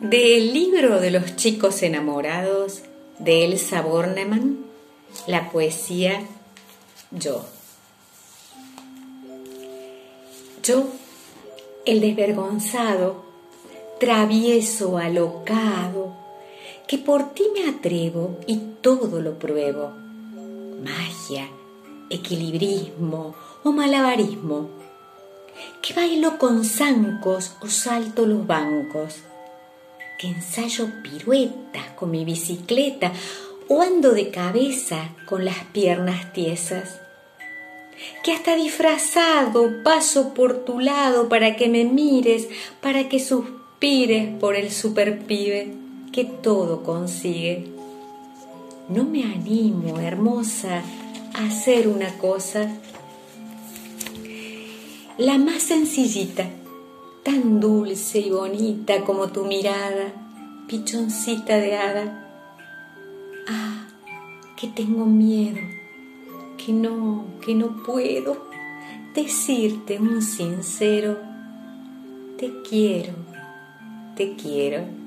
Del libro de los chicos enamorados de Elsa Bornemann, la poesía Yo. Yo, el desvergonzado, travieso, alocado, que por ti me atrevo y todo lo pruebo. Magia, equilibrismo o malabarismo. Que bailo con zancos o salto los bancos. Que ensayo piruetas con mi bicicleta o ando de cabeza con las piernas tiesas. Que hasta disfrazado paso por tu lado para que me mires, para que suspires por el superpibe que todo consigue. No me animo, hermosa, a hacer una cosa. La más sencillita, tan dulce y bonita como tu mirada, pichoncita de hada. Ah, que tengo miedo, que no, que no puedo decirte un sincero, te quiero, te quiero.